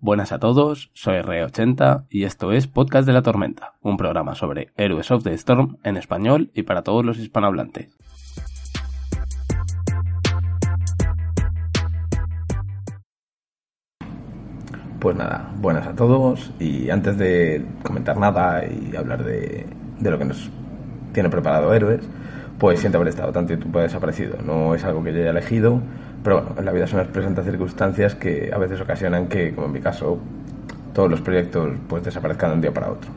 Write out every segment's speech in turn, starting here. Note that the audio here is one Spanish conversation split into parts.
Buenas a todos, soy Re80 y esto es Podcast de la Tormenta, un programa sobre Heroes of the Storm en español y para todos los hispanohablantes. Pues nada, buenas a todos y antes de comentar nada y hablar de, de lo que nos tiene preparado Héroes, pues siento haber estado tanto tiempo desaparecido. No es algo que yo haya elegido, pero bueno, en la vida son las presentes circunstancias que a veces ocasionan que, como en mi caso, todos los proyectos pues desaparezcan de un día para otro.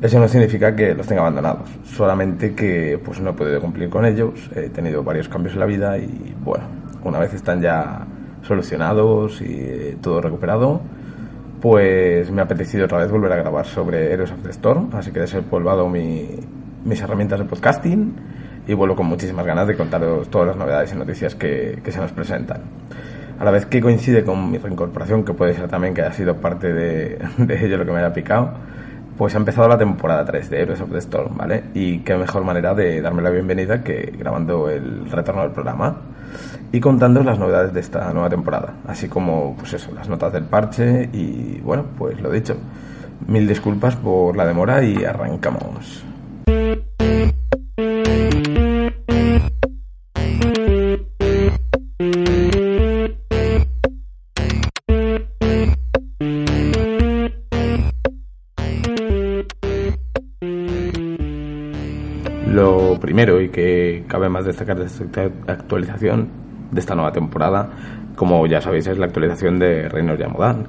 Eso no significa que los tenga abandonados, solamente que pues no he podido cumplir con ellos, he tenido varios cambios en la vida y bueno, una vez están ya solucionados y eh, todo recuperado, pues me ha apetecido otra vez volver a grabar sobre Heroes of the Storm, así que he desempolvado mi, mis herramientas de podcasting y vuelvo con muchísimas ganas de contaros todas las novedades y noticias que, que se nos presentan. A la vez que coincide con mi reincorporación, que puede ser también que haya sido parte de, de ello lo que me haya picado, pues ha empezado la temporada 3 de Heroes of the Storm, ¿vale? Y qué mejor manera de darme la bienvenida que grabando el retorno del programa y contando las novedades de esta nueva temporada, así como, pues eso, las notas del parche y, bueno, pues lo dicho. Mil disculpas por la demora y arrancamos. Primero y que cabe más destacar de esta actualización de esta nueva temporada, como ya sabéis, es la actualización de Reinos Yamodan.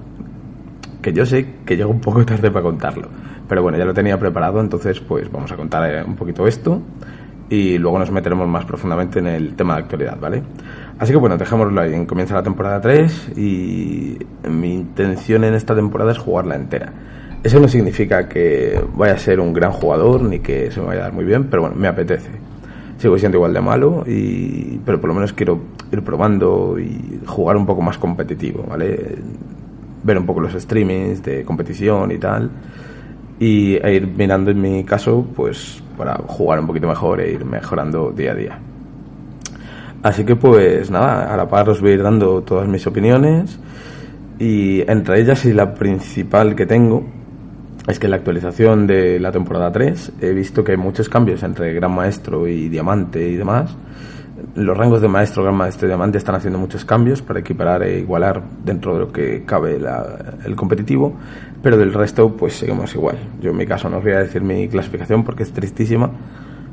Que yo sé que llega un poco tarde para contarlo, pero bueno, ya lo tenía preparado, entonces pues vamos a contar eh, un poquito esto y luego nos meteremos más profundamente en el tema de actualidad, ¿vale? Así que bueno, dejémoslo ahí. Comienza la temporada 3 y mi intención en esta temporada es jugarla entera. Eso no significa que vaya a ser un gran jugador ni que se me vaya a dar muy bien, pero bueno, me apetece. Sigo siendo igual de malo, y, pero por lo menos quiero ir probando y jugar un poco más competitivo, ¿vale? Ver un poco los streamings de competición y tal. Y e ir mirando en mi caso, pues para jugar un poquito mejor e ir mejorando día a día. Así que pues nada, a la par os voy a ir dando todas mis opiniones y entre ellas y la principal que tengo es que en la actualización de la temporada 3 he visto que hay muchos cambios entre Gran Maestro y Diamante y demás. Los rangos de Maestro, Gran Maestro y Diamante están haciendo muchos cambios para equiparar e igualar dentro de lo que cabe el competitivo, pero del resto pues seguimos igual. Yo en mi caso no os voy a decir mi clasificación porque es tristísima,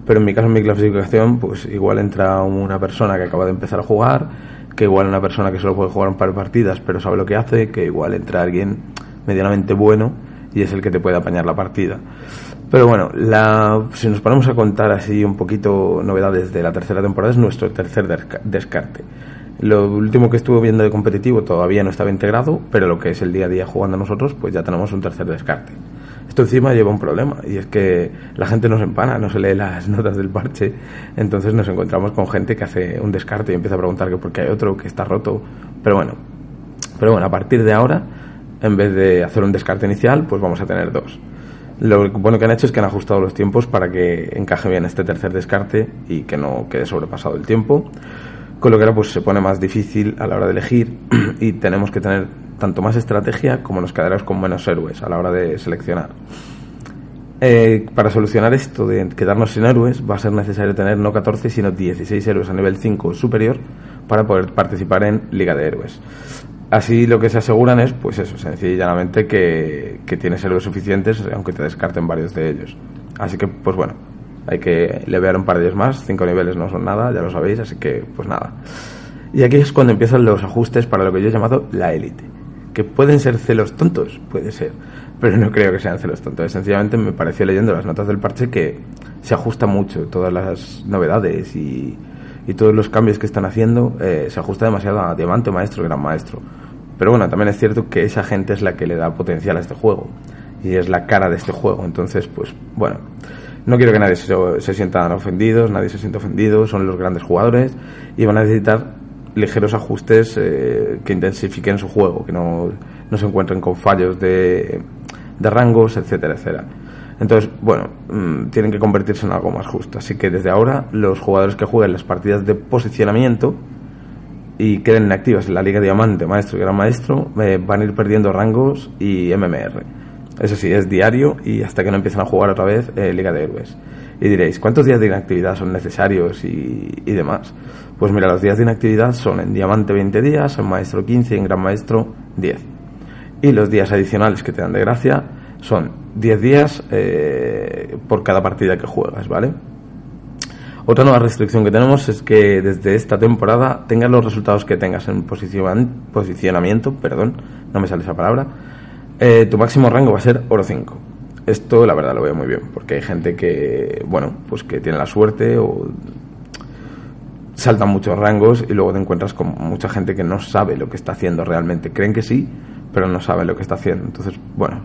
pero en mi caso en mi clasificación pues igual entra una persona que acaba de empezar a jugar, que igual una persona que solo puede jugar un par de partidas pero sabe lo que hace, que igual entra alguien medianamente bueno y es el que te puede apañar la partida. Pero bueno, si nos ponemos a contar así un poquito novedades de la tercera temporada, es nuestro tercer descarte. Lo último que estuve viendo de competitivo todavía no estaba integrado, pero lo que es el día a día jugando nosotros, pues ya tenemos un tercer descarte. Esto encima lleva un problema, y es que la gente nos empana, no se lee las notas del parche, entonces nos encontramos con gente que hace un descarte y empieza a preguntar que por qué hay otro, que está roto, pero bueno, pero bueno, a partir de ahora en vez de hacer un descarte inicial, pues vamos a tener dos. Lo bueno que han hecho es que han ajustado los tiempos para que encaje bien este tercer descarte y que no quede sobrepasado el tiempo. Con lo que ahora pues se pone más difícil a la hora de elegir y tenemos que tener tanto más estrategia como nos quedaremos con menos héroes a la hora de seleccionar. Eh, para solucionar esto de quedarnos sin héroes va a ser necesario tener no 14 sino 16 héroes a nivel 5 superior para poder participar en Liga de Héroes. Así lo que se aseguran es, pues eso, sencillamente que, que tienes héroes suficientes, aunque te descarten varios de ellos. Así que, pues bueno, hay que levear un par de ellos más, cinco niveles no son nada, ya lo sabéis, así que, pues nada. Y aquí es cuando empiezan los ajustes para lo que yo he llamado la élite. Que pueden ser celos tontos, puede ser, pero no creo que sean celos tontos. Sencillamente me pareció leyendo las notas del parche que se ajusta mucho todas las novedades y, y todos los cambios que están haciendo, eh, se ajusta demasiado a Diamante, Maestro, Gran Maestro Pero bueno, también es cierto que esa gente es la que le da potencial a este juego y es la cara de este juego. Entonces, pues bueno, no quiero que nadie se, se sientan ofendidos, nadie se sienta ofendido, son los grandes jugadores y van a necesitar ligeros ajustes eh, que intensifiquen su juego, que no, no se encuentren con fallos de, de rangos, etcétera, etcétera. Entonces, bueno, mm, tienen que convertirse en algo más justo. Así que desde ahora, los jugadores que jueguen las partidas de posicionamiento y queden inactivas en la Liga Diamante, Maestro y Gran Maestro, eh, van a ir perdiendo rangos y MMR. Eso sí, es diario y hasta que no empiezan a jugar otra vez eh, Liga de Héroes. Y diréis, ¿cuántos días de inactividad son necesarios y, y, demás? Pues mira, los días de inactividad son en Diamante 20 días, en Maestro 15 y en Gran Maestro 10. Y los días adicionales que te dan de gracia son 10 días eh, por cada partida que juegas, ¿vale? Otra nueva restricción que tenemos es que desde esta temporada tengas los resultados que tengas en posicionamiento, perdón, no me sale esa palabra, eh, tu máximo rango va a ser oro 5. Esto la verdad lo veo muy bien, porque hay gente que, bueno, pues que tiene la suerte o saltan muchos rangos y luego te encuentras con mucha gente que no sabe lo que está haciendo realmente. Creen que sí, pero no sabe lo que está haciendo. Entonces, bueno.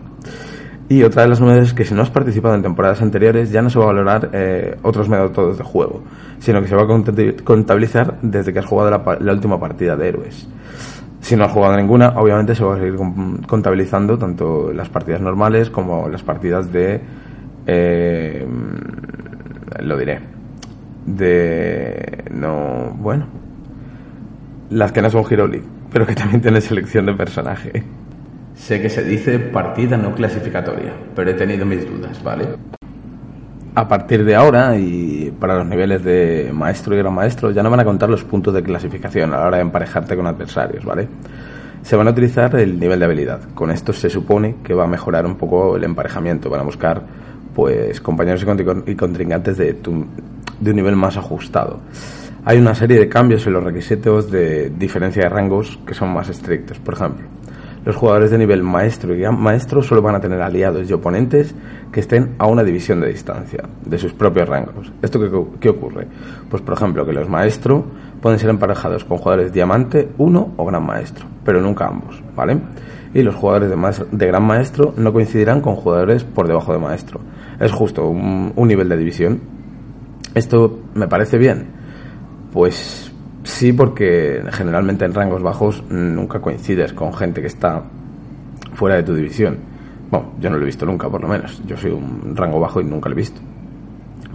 Y otra de las novedades es que si no has participado en temporadas anteriores ya no se va a valorar eh, otros métodos de juego, sino que se va a contabilizar desde que has jugado la, la, última partida de héroes. Si no has jugado ninguna, obviamente se va a seguir contabilizando tanto las partidas normales como las partidas de... Eh, lo diré. De... No... Bueno. Las que no son Hero League, pero que también tienen selección de personaje. Sé que se dice partida no clasificatoria, pero he tenido mis dudas, ¿vale? A partir de ahora, y para los niveles de maestro y gran maestro, ya no van a contar los puntos de clasificación a la hora de emparejarte con adversarios, ¿vale? Se van a utilizar el nivel de habilidad. Con esto se supone que va a mejorar un poco el emparejamiento. Van a buscar, pues, compañeros y contrincantes de, tu, de un nivel más ajustado. Hay una serie de cambios en los requisitos de diferencia de rangos que son más estrictos. Por ejemplo, los jugadores de nivel maestro y gran maestro solo van a tener aliados y oponentes que estén a una división de distancia de sus propios rangos. ¿Esto qué, ocurre? Pues por ejemplo que los maestros pueden ser emparejados con jugadores diamante 1 o gran maestro, pero nunca ambos, ¿vale? Y los jugadores de, de gran maestro no coincidirán con jugadores por debajo de maestro. Es justo un, un nivel de división. ¿Esto me parece bien? Pues Sí, porque generalmente en rangos bajos nunca coincides con gente que está fuera de tu división. Bueno, yo no lo he visto nunca, por lo menos. Yo soy un rango bajo y nunca lo he visto.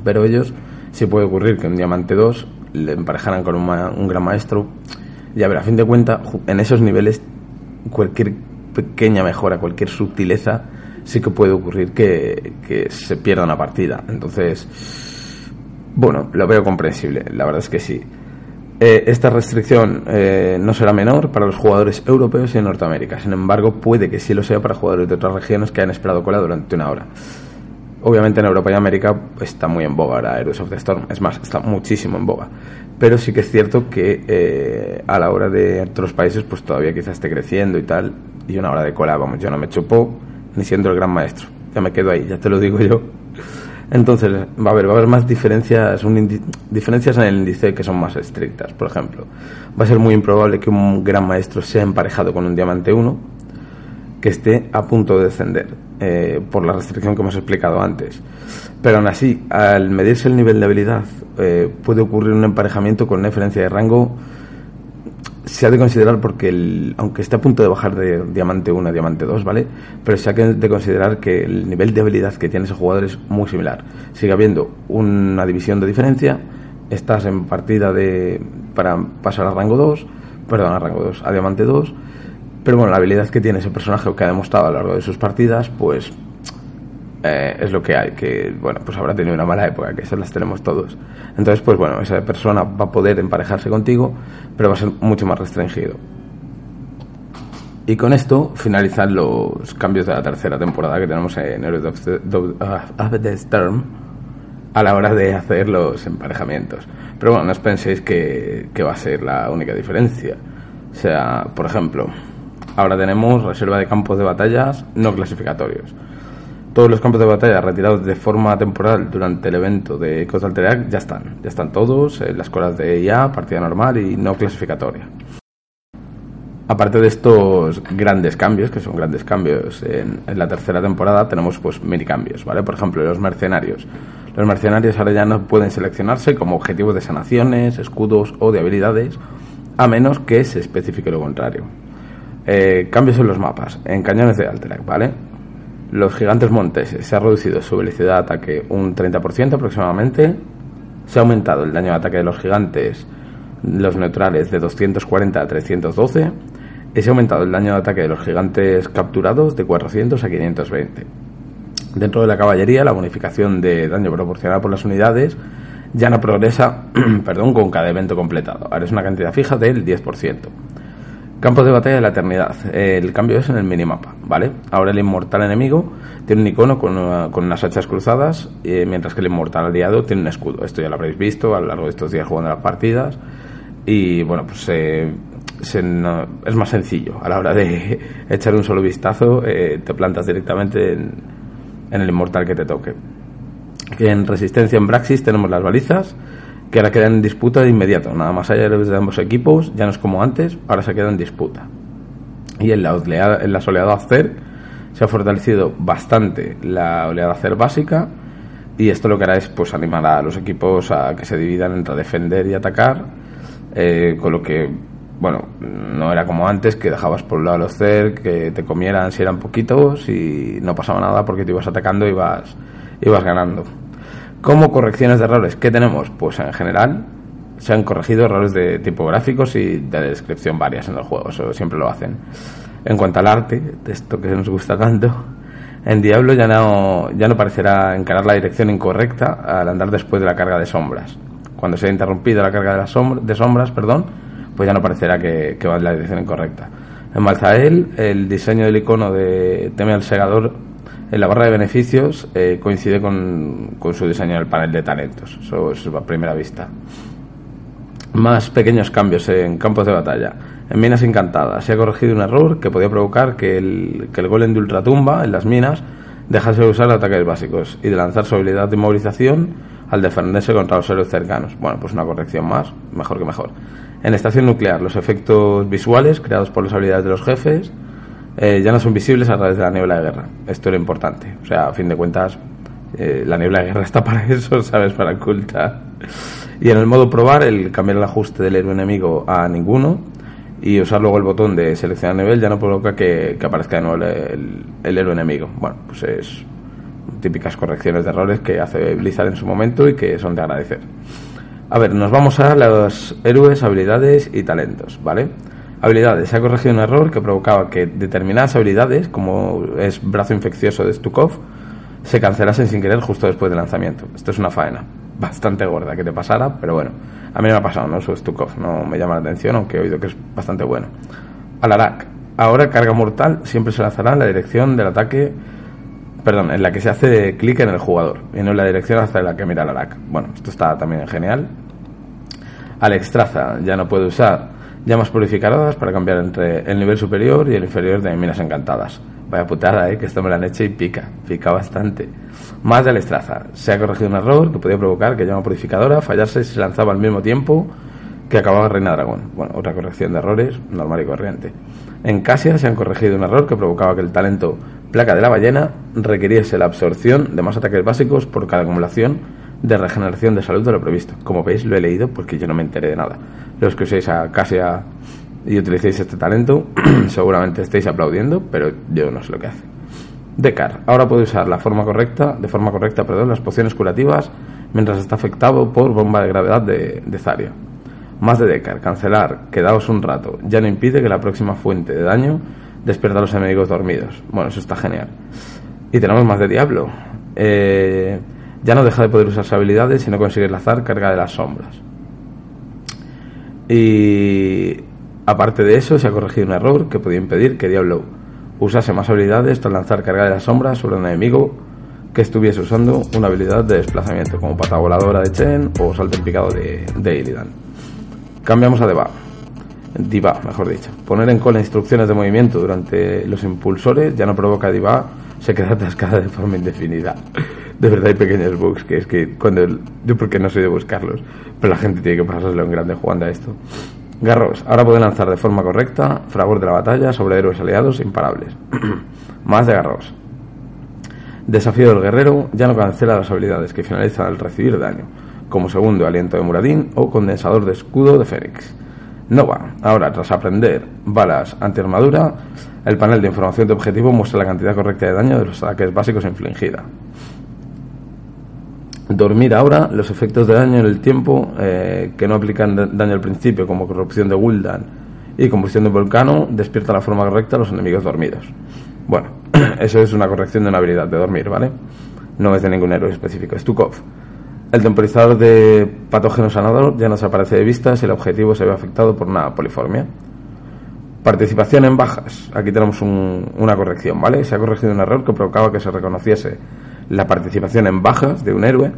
Pero ellos sí puede ocurrir que un diamante 2 le emparejaran con un gran maestro. Ya ver, a fin de cuentas, en esos niveles, cualquier pequeña mejora, cualquier sutileza, sí que puede ocurrir que, que se pierda una partida. Entonces, bueno, lo veo comprensible, la verdad es que sí. Eh, esta restricción eh, no será menor para los jugadores europeos y en Norteamérica. Sin embargo, puede que sí lo sea para jugadores de otras regiones que han esperado cola durante una hora. Obviamente en Europa y América está muy en boga ahora Heroes of the Storm. Es más, está muchísimo en boga. Pero sí que es cierto que eh, a la hora de otros países, pues todavía quizás esté creciendo y tal. Y una hora de cola, vamos, yo no me chupó ni siendo el gran maestro. Ya me quedo ahí, ya te lo digo yo. Entonces, va a haber, va a haber más diferencias, diferencias en el índice que son más estrictas. Por ejemplo, va a ser muy improbable que un gran maestro sea emparejado con un diamante 1 que esté a punto de descender, eh, por la restricción que hemos explicado antes. Pero aún así, al medirse el nivel de habilidad, eh, puede ocurrir un emparejamiento con una diferencia de rango se ha de considerar porque, el, aunque esté a punto de bajar de diamante 1 a diamante 2, ¿vale? Pero se ha de considerar que el nivel de habilidad que tiene ese jugador es muy similar. Sigue habiendo una división de diferencia, estás en partida de para pasar a rango 2, perdón, a rango 2, a diamante 2, pero bueno, la habilidad que tiene ese personaje o que ha demostrado a lo largo de sus partidas, pues eh, es lo que hay, que bueno, pues habrá tenido una mala época, que eso las tenemos todos. Entonces, pues bueno, esa persona va a poder emparejarse contigo, pero va a ser mucho más restringido. Y con esto finalizan los cambios de la tercera temporada que tenemos en Heroes of the Storm a la hora de hacer los emparejamientos. Pero bueno, no os penséis que, que va a ser la única diferencia. O sea, por ejemplo, ahora tenemos reserva de campos de batallas no clasificatorios todos los campos de batalla retirados de forma temporal durante el evento de Ecos Alterac ya están. Ya están todos en las colas de IA, partida normal y no clasificatoria. Aparte de estos grandes cambios, que son grandes cambios en, la tercera temporada, tenemos pues mini cambios, ¿vale? Por ejemplo, los mercenarios. Los mercenarios ahora ya no pueden seleccionarse como objetivos de sanaciones, escudos o de habilidades, a menos que se especifique lo contrario. Eh, cambios en los mapas, en cañones de Alterac, ¿vale? Los gigantes monteses se ha reducido su velocidad de ataque un 30% aproximadamente. Se ha aumentado el daño de ataque de los gigantes, los neutrales, de 240 a 312. Y se ha aumentado el daño de ataque de los gigantes capturados de 400 a 520. Dentro de la caballería, la bonificación de daño proporcionada por las unidades ya no progresa perdón, con cada evento completado. Ahora es una cantidad fija del 10%. Campos de batalla de la eternidad. El cambio es en el minimapa, ¿vale? Ahora el inmortal enemigo tiene un icono con, unas hachas cruzadas, eh, mientras que el inmortal aliado tiene un escudo. Esto ya lo habréis visto a lo largo de estos días jugando las partidas. Y bueno, pues eh, es más sencillo. A la hora de echar un solo vistazo, eh, te plantas directamente en, en el inmortal que te toque. En resistencia en Braxis tenemos las balizas que ahora quedan en disputa de inmediato. Nada más allá de ambos equipos, ya no es como antes, ahora se queda en disputa. Y en la, oleada, en la oleada CER se ha fortalecido bastante la oleada CER básica y esto lo que hará es pues animar a los equipos a que se dividan entre defender y atacar, eh, con lo que, bueno, no era como antes, que dejabas por un lado los CER, que te comieran si eran poquitos y no pasaba nada porque te ibas atacando y ibas, ibas ganando. Como correcciones de errores, ¿qué tenemos? Pues en general se han corregido errores de tipográficos y de descripción varias en el juego, eso siempre lo hacen. En cuanto al arte, de esto que nos gusta tanto, en Diablo ya no, ya no parecerá encarar la dirección incorrecta al andar después de la carga de sombras. Cuando se ha interrumpido la carga de, las de sombras, perdón, pues ya no parecerá que, va en la dirección incorrecta. En Malzael, el diseño del icono de Teme al Segador en la barra de beneficios eh, coincide con, su diseño en el panel de talentos. Eso es a primera vista. Más pequeños cambios en campos de batalla. En minas encantadas se ha corregido un error que podía provocar que el, que el golem de ultratumba en las minas dejase de usar ataques básicos y de lanzar su habilidad de inmovilización al defenderse contra los héroes cercanos. Bueno, pues una corrección más, mejor que mejor. En estación nuclear, los efectos visuales creados por las habilidades de los jefes eh, ya no son visibles a través de la niebla de guerra. Esto era importante. O sea, a fin de cuentas, eh, la niebla de guerra está para eso, ¿sabes? Para ocultar. Y en el modo probar, el cambiar el ajuste del héroe enemigo a ninguno y usar luego el botón de seleccionar nivel ya no provoca que, aparezca de nuevo el, el, héroe enemigo. Bueno, pues es típicas correcciones de errores que hace Blizzard en su momento y que son de agradecer. A ver, nos vamos a los héroes, habilidades y talentos, ¿vale? Habilidades. Se ha corregido un error que provocaba que determinadas habilidades, como es brazo infeccioso de Stukov, se cancelasen sin querer justo después del lanzamiento. Esto es una faena bastante gorda que te pasara, pero bueno, a mí me ha pasado, no uso Stukov, no me llama la atención, aunque he oído que es bastante bueno. Alarak. Ahora carga mortal siempre se lanzará en la dirección del ataque, perdón, en la que se hace clic en el jugador, y no en la dirección hacia la que mira Alarak. Bueno, esto está también genial. Alex Traza ya no puede usar llamas purificadas para cambiar entre el nivel superior y el inferior de minas encantadas. Vaya putada, ¿eh? que esto me la han hecho y pica, pica bastante. Más de la estraza. Se ha corregido un error que podía provocar que llama purificadora fallase si se lanzaba al mismo tiempo que acababa Reina Dragón. Bueno, otra corrección de errores, normal y corriente. En Casia se han corregido un error que provocaba que el talento Placa de la Ballena requiriese la absorción de más ataques básicos por cada acumulación de regeneración de salud de lo previsto. Como veis, lo he leído porque yo no me enteré de nada. Los que uséis a Casia y utilicéis este talento, seguramente estéis aplaudiendo, pero yo no sé lo que hace. Decar. Ahora puede usar la forma correcta, de forma correcta, perdón, las pociones curativas mientras está afectado por bomba de gravedad de, de Zaria. Más de Decar. Cancelar. Quedaos un rato. Ya no impide que la próxima fuente de daño despierta a los enemigos dormidos. Bueno, eso está genial. Y tenemos más de Diablo. Eh, ya no deja de poder usar sus habilidades si no consigue lanzar carga de las sombras. Y aparte de eso, se ha corregido un error que podía impedir que Diablo usase más habilidades tras lanzar carga de las sombras sobre un enemigo que estuviese usando una habilidad de desplazamiento, como pata voladora de Chen o salto en picado de, de Illidan. Cambiamos a Deva. Diva, mejor dicho. Poner en cola instrucciones de movimiento durante los impulsores ya no provoca Diva, se queda atascada de forma indefinida de verdad hay pequeños bugs que es que cuando yo porque no soy de buscarlos pero la gente tiene que pasárselo en grande jugando a esto Garros. Ahora puede lanzar de forma correcta fragor de la batalla sobre héroes aliados imparables. Más de Garros. Desafío del guerrero ya no cancela las habilidades que finalizan al recibir daño, como segundo aliento de Muradín o condensador de escudo de Fénix. Nova. Ahora, tras aprender balas anti-armadura, el panel de información de objetivo muestra la cantidad correcta de daño de los ataques básicos infligida. Dormir ahora, los efectos de daño en el tiempo eh, que no aplican daño al principio, como corrupción de Gul'dan y combustión de volcano, despierta la forma correcta a los enemigos dormidos. Bueno, eso es una corrección de una habilidad de dormir, ¿vale? No es de ningún héroe específico. Stukov. El temporizador de patógeno sanador ya no se aparece de vista si el objetivo se ve afectado por una poliformia. Participación en bajas. Aquí tenemos una corrección, ¿vale? Se ha corregido un error que provocaba que se reconociese la participación en bajas de un héroe,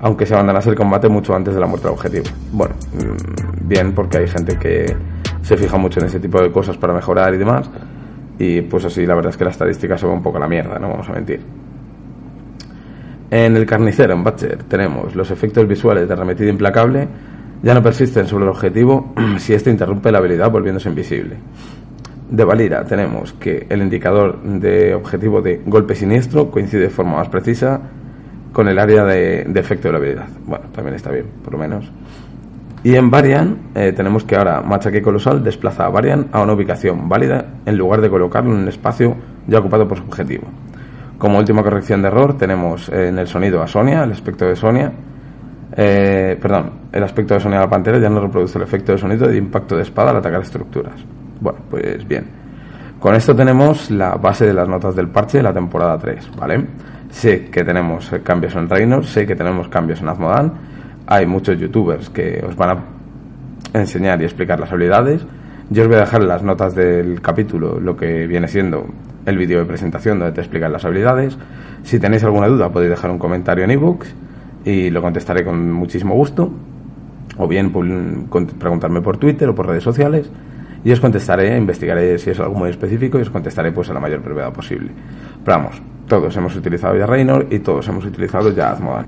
aunque se abandonase el combate mucho antes de la muerte del objetivo. Bueno, mm, bien, porque hay gente que se fija mucho en ese tipo de cosas para mejorar y demás, y pues así la verdad es que la estadística se va un poco a la mierda, no vamos a mentir. En el carnicero, en Butcher, tenemos los efectos visuales de arremetida implacable ya no persisten sobre el objetivo si éste interrumpe la habilidad volviéndose invisible de Valira tenemos que el indicador de objetivo de golpe siniestro coincide de forma más precisa con el área de, efecto de la habilidad. Bueno, también está bien, por lo menos. Y en Varian eh, tenemos que ahora Machaque Colosal desplaza a Varian a una ubicación válida en lugar de colocarlo en un espacio ya ocupado por su objetivo. Como última corrección de error tenemos en el sonido a Sonia, el aspecto de Sonia. Eh, perdón, el aspecto de Sonia a la pantera ya no reproduce el efecto de sonido de impacto de espada al atacar estructuras. Bueno, pues bien. Con esto tenemos la base de las notas del parche de la temporada 3, ¿vale? Sé que tenemos cambios en Reynor, sé que tenemos cambios en Azmodan. Hay muchos youtubers que os van a enseñar y explicar las habilidades. Yo os voy a dejar las notas del capítulo lo que viene siendo el vídeo de presentación donde te explican las habilidades. Si tenéis alguna duda podéis dejar un comentario en ebooks y lo contestaré con muchísimo gusto. O bien preguntarme por Twitter o por redes sociales y os contestaré, investigaré si es algo muy específico y os contestaré pues a la mayor brevedad posible. Pero vamos, todos hemos utilizado ya Reynor y todos hemos utilizado ya Azmodan.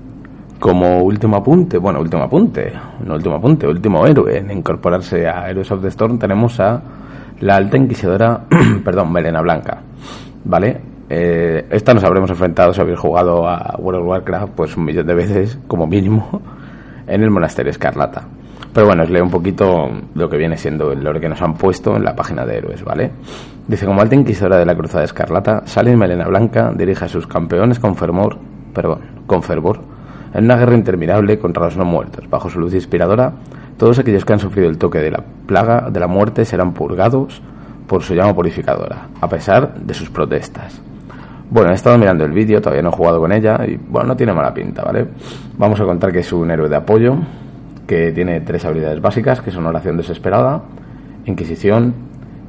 Como último apunte, bueno, último apunte, no último apunte, último héroe en incorporarse a Heroes of the Storm tenemos a la alta inquisidora, perdón, Melena Blanca, ¿vale? Eh, esta nos habremos enfrentado si habéis jugado a World of Warcraft pues un millón de veces como mínimo en el monasterio Escarlata. Pero bueno, os leo un poquito lo que viene siendo el lore que nos han puesto en la página de héroes, ¿vale? Dice, como alta inquisidora de la Cruzada Escarlata, sale Melena Blanca, dirige a sus campeones con fervor, perdón, con fervor, en una guerra interminable contra los no muertos. Bajo su luz inspiradora, todos aquellos que han sufrido el toque de la plaga de la muerte serán purgados por su llama purificadora, a pesar de sus protestas. Bueno, he estado mirando el vídeo, todavía no he jugado con ella y bueno, no tiene mala pinta, ¿vale? Vamos a contar que es un héroe de apoyo, que tiene tres habilidades básicas, que son oración desesperada, inquisición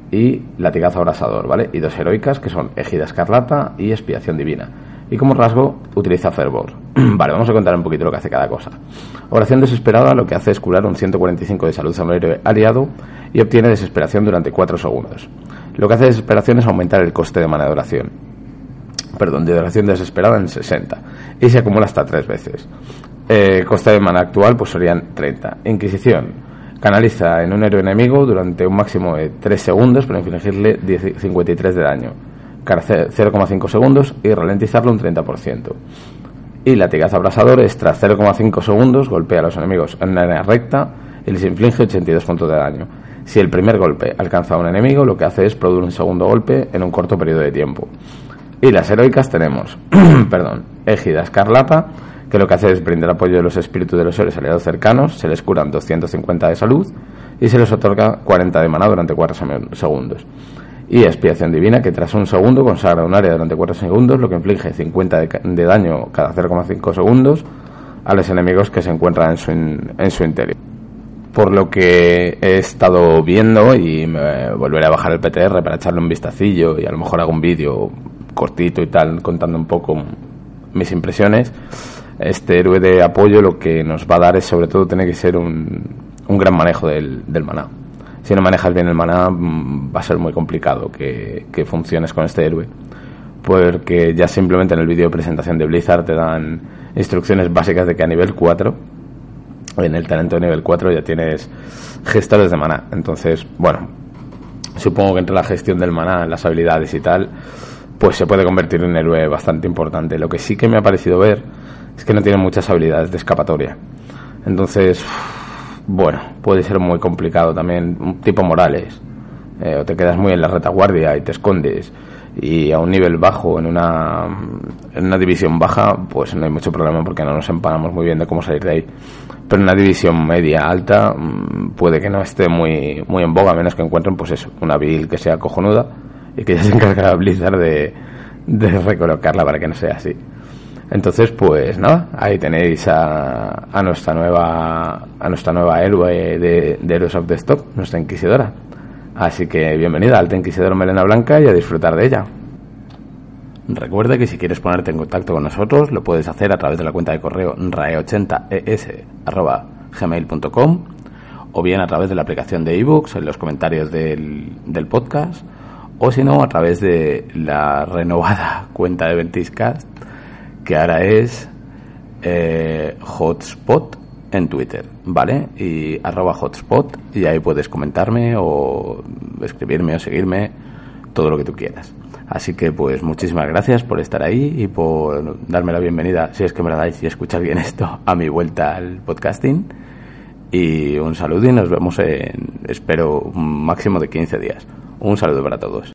y latigazo abrasador, ¿vale? Y dos heroicas, que son ejida escarlata y expiación divina. Y como rasgo, utiliza fervor. vale, vamos a contar un poquito lo que hace cada cosa. Oración desesperada lo que hace es curar un 145 de salud a un aliado y obtiene desesperación durante 4 segundos. Lo que hace desesperación es aumentar el coste de mana de oración. Perdón, de oración desesperada en 60. Y se acumula hasta 3 veces. Eh, coste de mana actual pues serían 30. Inquisición. Canaliza en un héroe enemigo durante un máximo de 3 segundos para infligirle 53 de daño. 0,5 segundos y ralentizarlo un 30%. Y latigazo abrasador tras 0,5 segundos golpea a los enemigos en línea recta y les inflige 82 puntos de daño. Si el primer golpe alcanza a un enemigo, lo que hace es producir un segundo golpe en un corto periodo de tiempo. Y las heroicas tenemos, perdón, Égida Escarlata, que lo que hace es brindar apoyo de los espíritus de los seres aliados cercanos, se les curan 250 de salud y se les otorga 40 de maná durante 4 segundos. Y expiación divina, que tras un segundo consagra un área durante 4 segundos, lo que inflige 50 de, daño cada 0,5 segundos a los enemigos que se encuentran en su, en su interior. Por lo que he estado viendo y me volveré a bajar el PTR para echarle un vistacillo y a lo mejor hago un vídeo cortito y tal contando un poco mis impresiones este héroe de apoyo lo que nos va a dar es sobre todo tener que ser un, un gran manejo del, del maná. Si no manejas bien el maná mm, va a ser muy complicado que, que funciones con este héroe. Porque ya simplemente en el vídeo de presentación de Blizzard te dan instrucciones básicas de que a nivel 4 en el talento nivel 4 ya tienes gestores de maná. Entonces, bueno, supongo que entre la gestión del maná, las habilidades y tal, pues se puede convertir en un héroe bastante importante. Lo que sí que me ha parecido ver es que no tiene muchas habilidades de escapatoria. Entonces, bueno, puede ser muy complicado también, tipo Morales. Eh, o te quedas muy en la retaguardia y te escondes y a un nivel bajo en una, en una división baja pues no hay mucho problema porque no nos empanamos muy bien de cómo salir de ahí pero en una división media alta mm, puede que no esté muy muy en boga a menos que encuentren pues eso una build que sea cojonuda y que ya se encargará Blizzard de, de recolocarla para que no sea así entonces pues nada ahí tenéis a, a nuestra nueva a nuestra nueva héroe de, de Heroes of the Stock nuestra inquisidora Así que bienvenida al Inquisidor Melena Blanca y a disfrutar de ella. Recuerda que si quieres ponerte en contacto con nosotros, lo puedes hacer a través de la cuenta de correo rae80es.gmail.com o bien a través de la aplicación de ebooks en los comentarios del, del podcast o si no a través de la renovada cuenta de Ventiscast que ahora es eh, Hotspot en Twitter, ¿vale? Y arroba hotspot y ahí puedes comentarme o escribirme o seguirme, todo lo que tú quieras. Así que pues muchísimas gracias por estar ahí y por darme la bienvenida, si es que me la dais y escuchar bien esto, a mi vuelta al podcasting. Y un saludo y nos vemos en, espero, un máximo de 15 días. Un saludo para todos.